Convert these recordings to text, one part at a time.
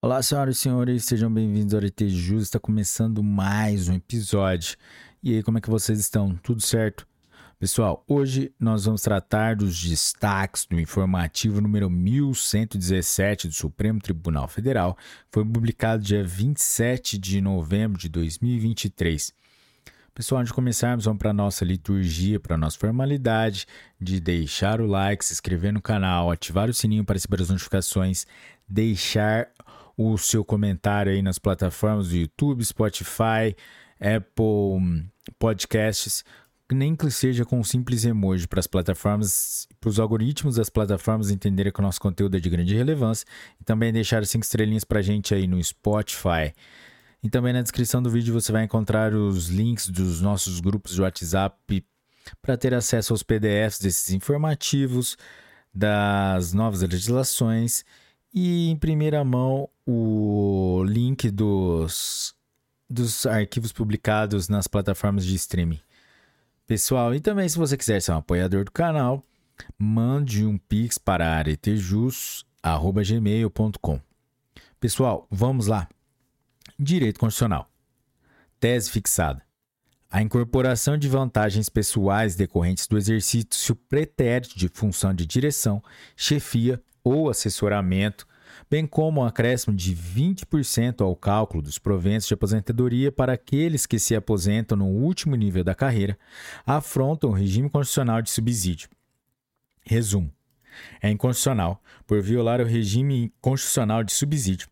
Olá, senhoras e senhores, sejam bem-vindos ao RT Jus. Está começando mais um episódio. E aí, como é que vocês estão? Tudo certo? Pessoal, hoje nós vamos tratar dos destaques do informativo número 1117 do Supremo Tribunal Federal. Foi publicado dia 27 de novembro de 2023. Pessoal, antes de começarmos, vamos para a nossa liturgia, para a nossa formalidade de deixar o like, se inscrever no canal, ativar o sininho para receber as notificações, deixar o seu comentário aí nas plataformas do YouTube, Spotify, Apple Podcasts, nem que seja com um simples emoji para as plataformas, para os algoritmos das plataformas entenderem que o nosso conteúdo é de grande relevância e também deixar cinco estrelinhas para a gente aí no Spotify. E também na descrição do vídeo você vai encontrar os links dos nossos grupos de WhatsApp para ter acesso aos PDFs desses informativos, das novas legislações e em primeira mão o link dos, dos arquivos publicados nas plataformas de streaming. Pessoal, e também se você quiser ser um apoiador do canal, mande um pix para aretejus.gmail.com. Pessoal, vamos lá. Direito Constitucional. Tese fixada. A incorporação de vantagens pessoais decorrentes do exercício pretérito de função de direção, chefia ou assessoramento, bem como um acréscimo de 20% ao cálculo dos proventos de aposentadoria para aqueles que se aposentam no último nível da carreira, afrontam o regime constitucional de subsídio. Resumo: é inconstitucional por violar o regime constitucional de subsídio.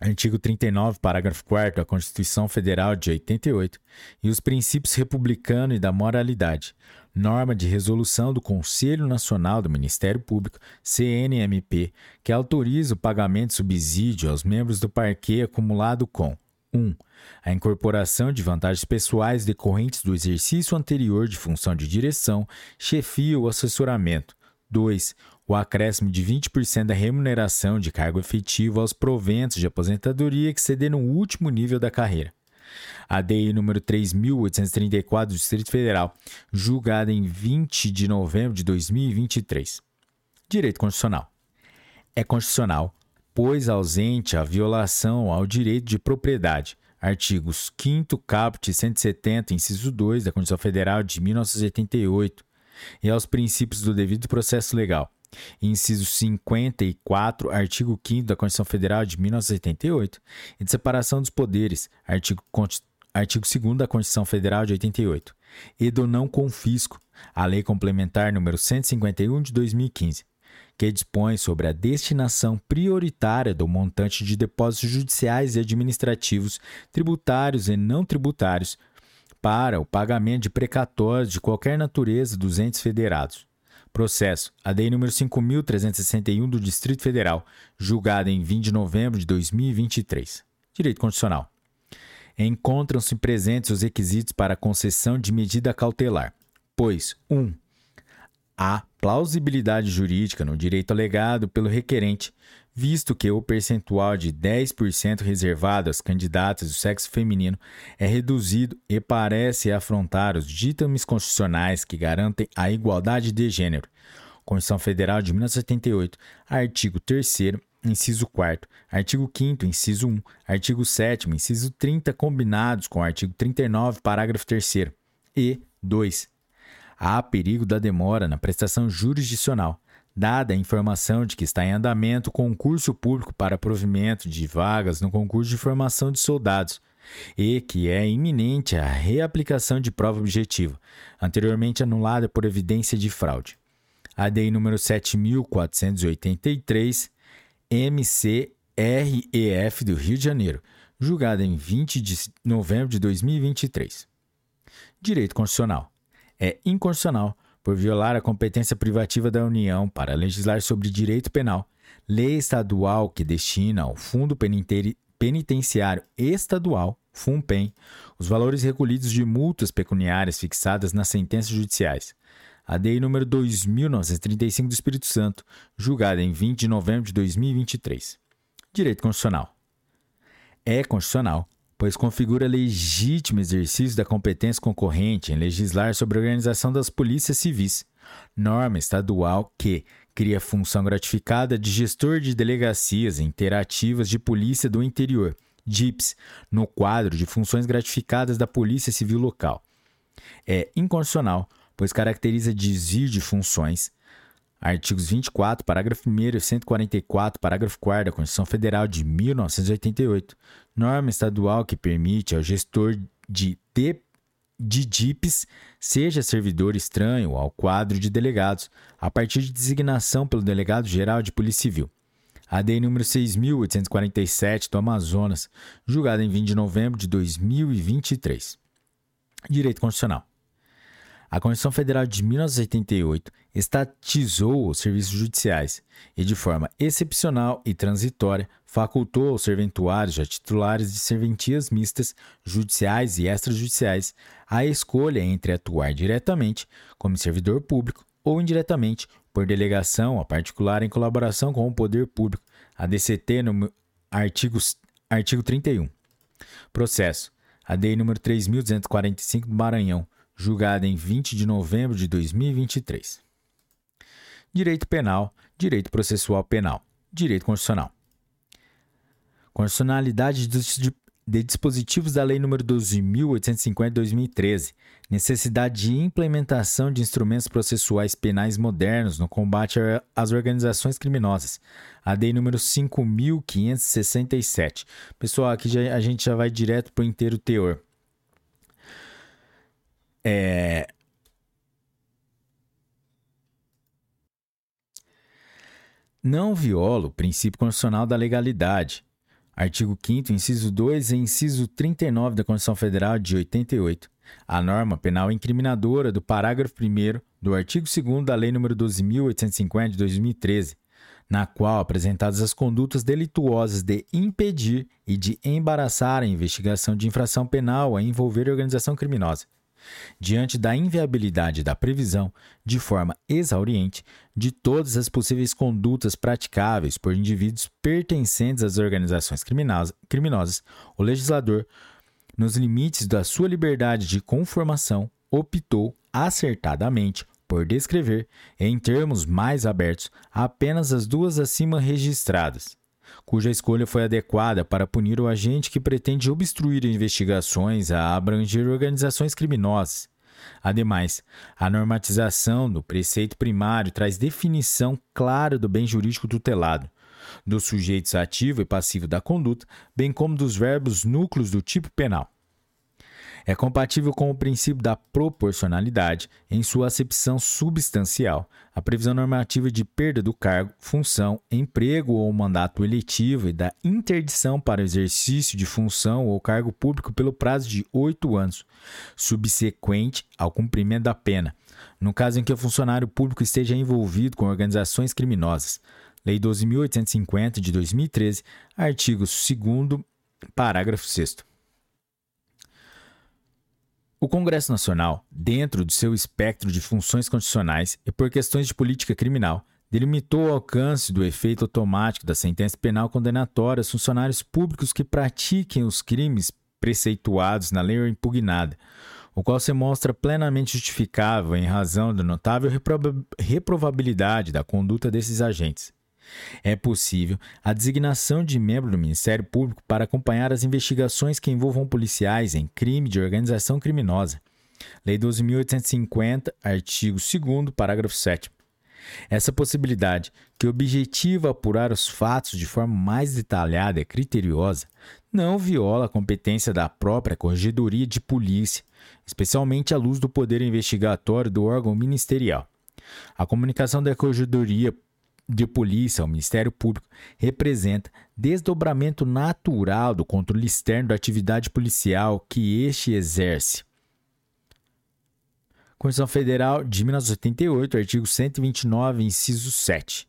Artigo 39, parágrafo 4 da Constituição Federal de 88, e os princípios republicano e da moralidade, norma de resolução do Conselho Nacional do Ministério Público, CNMP, que autoriza o pagamento de subsídio aos membros do parquê acumulado com 1. Um, a incorporação de vantagens pessoais decorrentes do exercício anterior de função de direção, chefia ou assessoramento. 2 o acréscimo de 20% da remuneração de cargo efetivo aos proventos de aposentadoria que ceder no último nível da carreira. A DI número 3.834 do Distrito Federal, julgada em 20 de novembro de 2023. Direito Constitucional. É constitucional, pois ausente a violação ao direito de propriedade. Artigos 5 caput 170, inciso 2 da Constituição Federal de 1988 e aos princípios do devido processo legal inciso 54, artigo 5 da Constituição Federal de 1988, e de separação dos poderes, artigo, artigo 2 da Constituição Federal de 88, e do não confisco, a Lei Complementar número 151 de 2015, que dispõe sobre a destinação prioritária do montante de depósitos judiciais e administrativos, tributários e não tributários, para o pagamento de precatórios de qualquer natureza dos entes federados Processo. ADI número 5.361 do Distrito Federal, julgada em 20 de novembro de 2023. Direito Constitucional. Encontram-se presentes os requisitos para concessão de medida cautelar, pois 1. Um, plausibilidade jurídica no direito alegado pelo requerente, visto que o percentual de 10% reservado às candidatas do sexo feminino é reduzido e parece afrontar os ditames constitucionais que garantem a igualdade de gênero. Constituição Federal de 1978, artigo 3 inciso 4 artigo 5 inciso 1, artigo 7 inciso 30 combinados com o artigo 39, parágrafo 3 e 2. Há perigo da demora na prestação jurisdicional dada a informação de que está em andamento concurso público para provimento de vagas no concurso de formação de soldados e que é iminente a reaplicação de prova objetiva, anteriormente anulada por evidência de fraude. ADI número 7483 MCREF do Rio de Janeiro, julgada em 20 de novembro de 2023. Direito Constitucional. É inconstitucional por violar a competência privativa da União para legislar sobre direito penal, lei estadual que destina ao Fundo Penitenciário Estadual, FUNPEN, os valores recolhidos de multas pecuniárias fixadas nas sentenças judiciais. A DEI número 2935 do Espírito Santo, julgada em 20 de novembro de 2023. Direito Constitucional. É constitucional pois configura legítimo exercício da competência concorrente em legislar sobre a organização das polícias civis, norma estadual que, cria função gratificada de gestor de delegacias interativas de polícia do interior, DIPS, no quadro de funções gratificadas da Polícia Civil Local. É inconstitucional, pois caracteriza desvio de funções. Artigos 24, parágrafo 1 e 144, parágrafo 4 da Constituição Federal de 1988, norma estadual que permite ao gestor de, de, de DIPs seja servidor estranho ao quadro de delegados, a partir de designação pelo Delegado-Geral de Polícia Civil. A DEI número 6.847 do Amazonas, julgada em 20 de novembro de 2023. Direito Constitucional. A Constituição Federal de 1988 estatizou os serviços judiciais e, de forma excepcional e transitória, facultou aos serventuários já titulares de serventias mistas, judiciais e extrajudiciais, a escolha entre atuar diretamente como servidor público ou indiretamente por delegação a particular em colaboração com o poder público, a DCT no artigo, artigo 31. Processo. A DEI número 3245 do Maranhão, julgada em 20 de novembro de 2023. Direito Penal, Direito Processual Penal, Direito Constitucional. Constitucionalidade de dispositivos da Lei nº 12.850 de 2013, necessidade de implementação de instrumentos processuais penais modernos no combate às organizações criminosas, a Lei nº 5.567. Pessoal, aqui já, a gente já vai direto para o inteiro teor. É... Não viola o princípio constitucional da legalidade. Artigo 5 inciso 2 e inciso 39 da Constituição Federal de 88. A norma penal incriminadora do parágrafo 1 do artigo 2 da Lei nº 12.850 de 2013, na qual apresentadas as condutas delituosas de impedir e de embaraçar a investigação de infração penal a envolver organização criminosa diante da inviabilidade da previsão, de forma exauriente, de todas as possíveis condutas praticáveis por indivíduos pertencentes às organizações criminosas, o legislador, nos limites da sua liberdade de conformação, optou acertadamente por descrever, em termos mais abertos, apenas as duas acima registradas cuja escolha foi adequada para punir o agente que pretende obstruir investigações a abranger organizações criminosas. Ademais, a normatização do preceito primário traz definição clara do bem jurídico tutelado, dos sujeitos ativo e passivo da conduta, bem como dos verbos núcleos do tipo penal. É compatível com o princípio da proporcionalidade em sua acepção substancial, a previsão normativa de perda do cargo, função, emprego ou mandato eletivo e da interdição para o exercício de função ou cargo público pelo prazo de oito anos, subsequente ao cumprimento da pena, no caso em que o funcionário público esteja envolvido com organizações criminosas. Lei 12.850 de 2013, artigo 2, parágrafo 6. O Congresso Nacional, dentro do seu espectro de funções constitucionais e por questões de política criminal, delimitou o alcance do efeito automático da sentença penal condenatória aos funcionários públicos que pratiquem os crimes preceituados na lei impugnada, o qual se mostra plenamente justificável em razão da notável reprovabilidade da conduta desses agentes. É possível a designação de membro do Ministério Público para acompanhar as investigações que envolvam policiais em crime de organização criminosa. Lei 12.850, artigo 2, parágrafo 7. Essa possibilidade, que objetiva apurar os fatos de forma mais detalhada e criteriosa, não viola a competência da própria Corregedoria de Polícia, especialmente à luz do poder investigatório do órgão ministerial. A comunicação da Corregedoria de polícia ao Ministério Público representa desdobramento natural do controle externo da atividade policial que este exerce. Constituição Federal de 1988, artigo 129, inciso 7.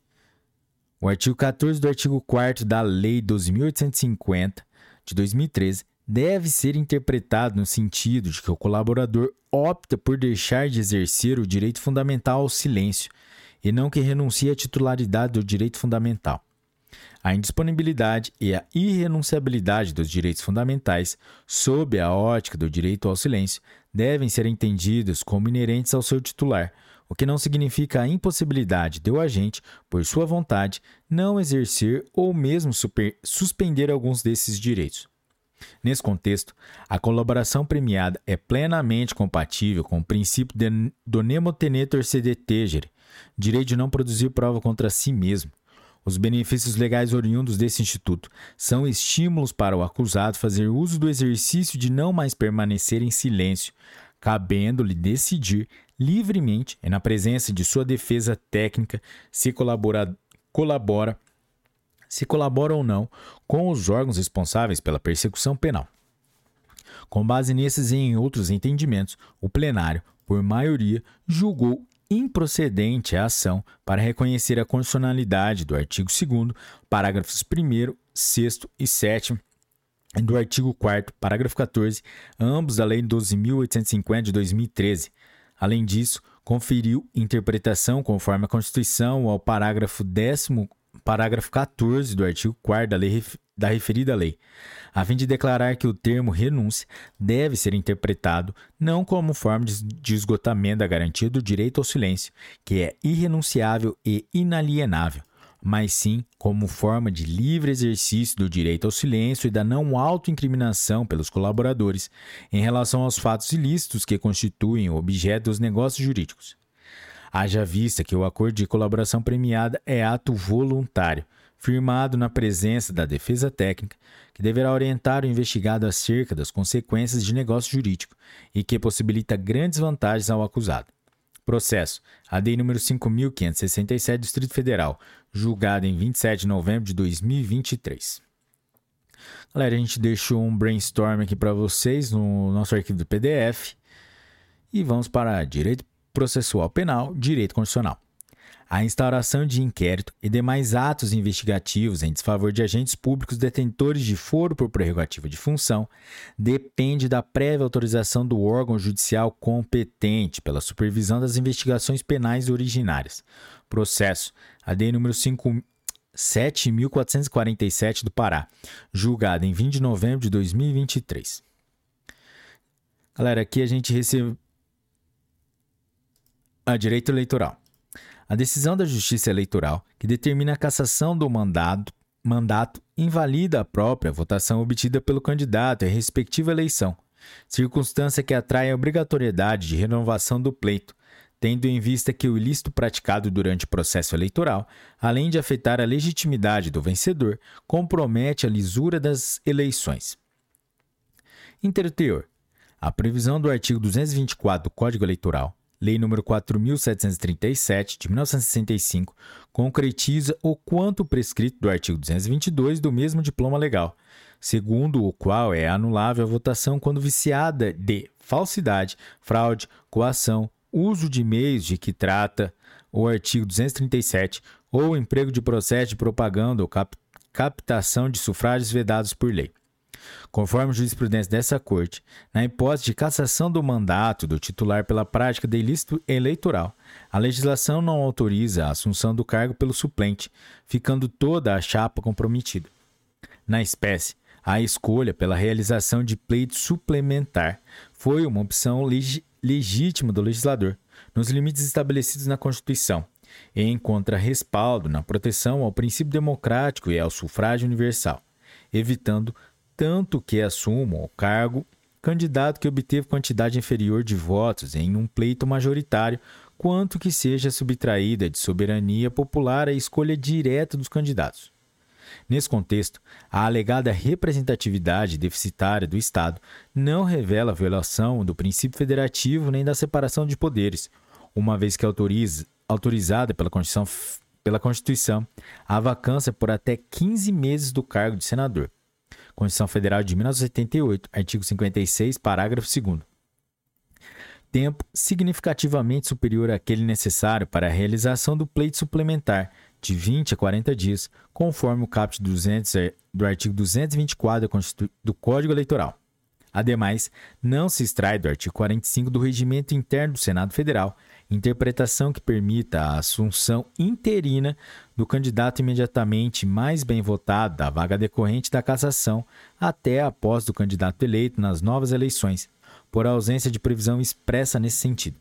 O artigo 14 do artigo 4 da Lei 12.850 de 2013 deve ser interpretado no sentido de que o colaborador opta por deixar de exercer o direito fundamental ao silêncio e não que renuncie à titularidade do direito fundamental. A indisponibilidade e a irrenunciabilidade dos direitos fundamentais, sob a ótica do direito ao silêncio, devem ser entendidos como inerentes ao seu titular, o que não significa a impossibilidade de o agente, por sua vontade, não exercer ou mesmo super, suspender alguns desses direitos. Nesse contexto, a colaboração premiada é plenamente compatível com o princípio de, do nemo tenetur sede tegere, direito de não produzir prova contra si mesmo. Os benefícios legais oriundos desse instituto são estímulos para o acusado fazer uso do exercício de não mais permanecer em silêncio, cabendo-lhe decidir livremente e na presença de sua defesa técnica se colabora, colabora se colabora ou não com os órgãos responsáveis pela persecução penal. Com base nesses e em outros entendimentos, o plenário, por maioria, julgou improcedente a ação para reconhecer a constitucionalidade do artigo 2 parágrafos 1 6 e 7 e do artigo 4 parágrafo 14, ambos da Lei 12.850 de 2013. Além disso, conferiu interpretação conforme a Constituição ao parágrafo 10 parágrafo 14 do artigo 4 da, lei, da referida lei, a fim de declarar que o termo renúncia deve ser interpretado não como forma de esgotamento da garantia do direito ao silêncio, que é irrenunciável e inalienável, mas sim como forma de livre exercício do direito ao silêncio e da não autoincriminação pelos colaboradores em relação aos fatos ilícitos que constituem o objeto dos negócios jurídicos. Haja vista que o acordo de colaboração premiada é ato voluntário, firmado na presença da defesa técnica, que deverá orientar o investigado acerca das consequências de negócio jurídico e que possibilita grandes vantagens ao acusado. Processo. ADI número 5.567, Distrito Federal, julgado em 27 de novembro de 2023. Galera, a gente deixou um brainstorm aqui para vocês no nosso arquivo do PDF. E vamos para direito processual penal, direito constitucional. A instauração de inquérito e demais atos investigativos em desfavor de agentes públicos detentores de foro por prerrogativa de função depende da prévia autorização do órgão judicial competente pela supervisão das investigações penais originárias. Processo AD número 5 7.447 do Pará, julgado em 20 de novembro de 2023. Galera, aqui a gente recebe, a direito eleitoral. A decisão da Justiça Eleitoral, que determina a cassação do mandato, mandato invalida a própria votação obtida pelo candidato e a respectiva eleição, circunstância que atrai a obrigatoriedade de renovação do pleito, tendo em vista que o ilícito praticado durante o processo eleitoral, além de afetar a legitimidade do vencedor, compromete a lisura das eleições. Interteor. A previsão do artigo 224 do Código Eleitoral Lei nº 4.737, de 1965, concretiza o quanto prescrito do artigo 222 do mesmo diploma legal, segundo o qual é anulável a votação quando viciada de falsidade, fraude, coação, uso de meios de que trata o artigo 237 ou emprego de processo de propaganda ou cap captação de sufrágios vedados por lei. Conforme jurisprudência dessa Corte, na hipótese de cassação do mandato do titular pela prática de ilícito eleitoral, a legislação não autoriza a assunção do cargo pelo suplente, ficando toda a chapa comprometida. Na espécie, a escolha pela realização de pleito suplementar foi uma opção leg legítima do legislador, nos limites estabelecidos na Constituição, e encontra respaldo na proteção ao princípio democrático e ao sufrágio universal, evitando tanto que assumam o cargo candidato que obteve quantidade inferior de votos em um pleito majoritário, quanto que seja subtraída de soberania popular a escolha direta dos candidatos. Nesse contexto, a alegada representatividade deficitária do Estado não revela violação do princípio federativo nem da separação de poderes, uma vez que autoriza, autorizada pela Constituição, pela Constituição a vacância por até 15 meses do cargo de senador. Constituição Federal de 1988, artigo 56, parágrafo 2 tempo significativamente superior àquele necessário para a realização do pleito suplementar, de 20 a 40 dias, conforme o caput 200 do artigo 224 do Código Eleitoral. Ademais, não se extrai do artigo 45 do Regimento Interno do Senado Federal interpretação que permita a assunção interina do candidato imediatamente mais bem votado da vaga decorrente da cassação até a posse do candidato eleito nas novas eleições, por ausência de previsão expressa nesse sentido.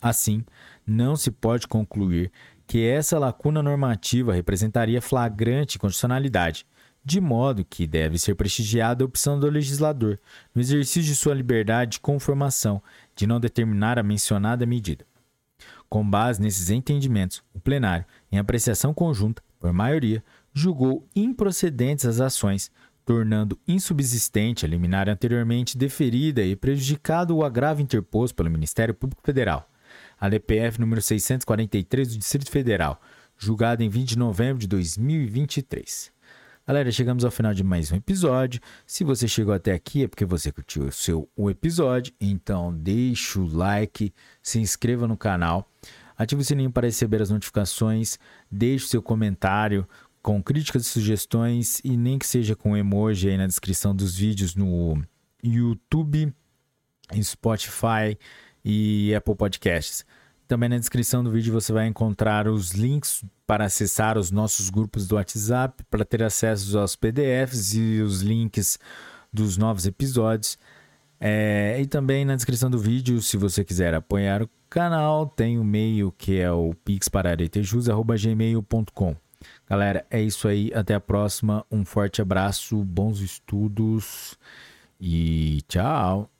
Assim, não se pode concluir que essa lacuna normativa representaria flagrante constitucionalidade, de modo que deve ser prestigiada a opção do legislador, no exercício de sua liberdade de conformação, de não determinar a mencionada medida. Com base nesses entendimentos, o plenário, em apreciação conjunta, por maioria, julgou improcedentes as ações, tornando insubsistente a liminar anteriormente deferida e prejudicado o agravo interposto pelo Ministério Público Federal, a DPF número 643 do Distrito Federal, julgada em 20 de novembro de 2023. Galera, chegamos ao final de mais um episódio. Se você chegou até aqui é porque você curtiu o seu o episódio, então deixa o like, se inscreva no canal, ative o sininho para receber as notificações, deixe o seu comentário com críticas e sugestões e nem que seja com emoji aí na descrição dos vídeos no YouTube, Spotify e Apple Podcasts. Também na descrição do vídeo você vai encontrar os links para acessar os nossos grupos do WhatsApp, para ter acesso aos PDFs e os links dos novos episódios. É, e também na descrição do vídeo, se você quiser apoiar o canal, tem o e-mail que é o pixpararetejus.gmail.com. Galera, é isso aí. Até a próxima. Um forte abraço, bons estudos e tchau.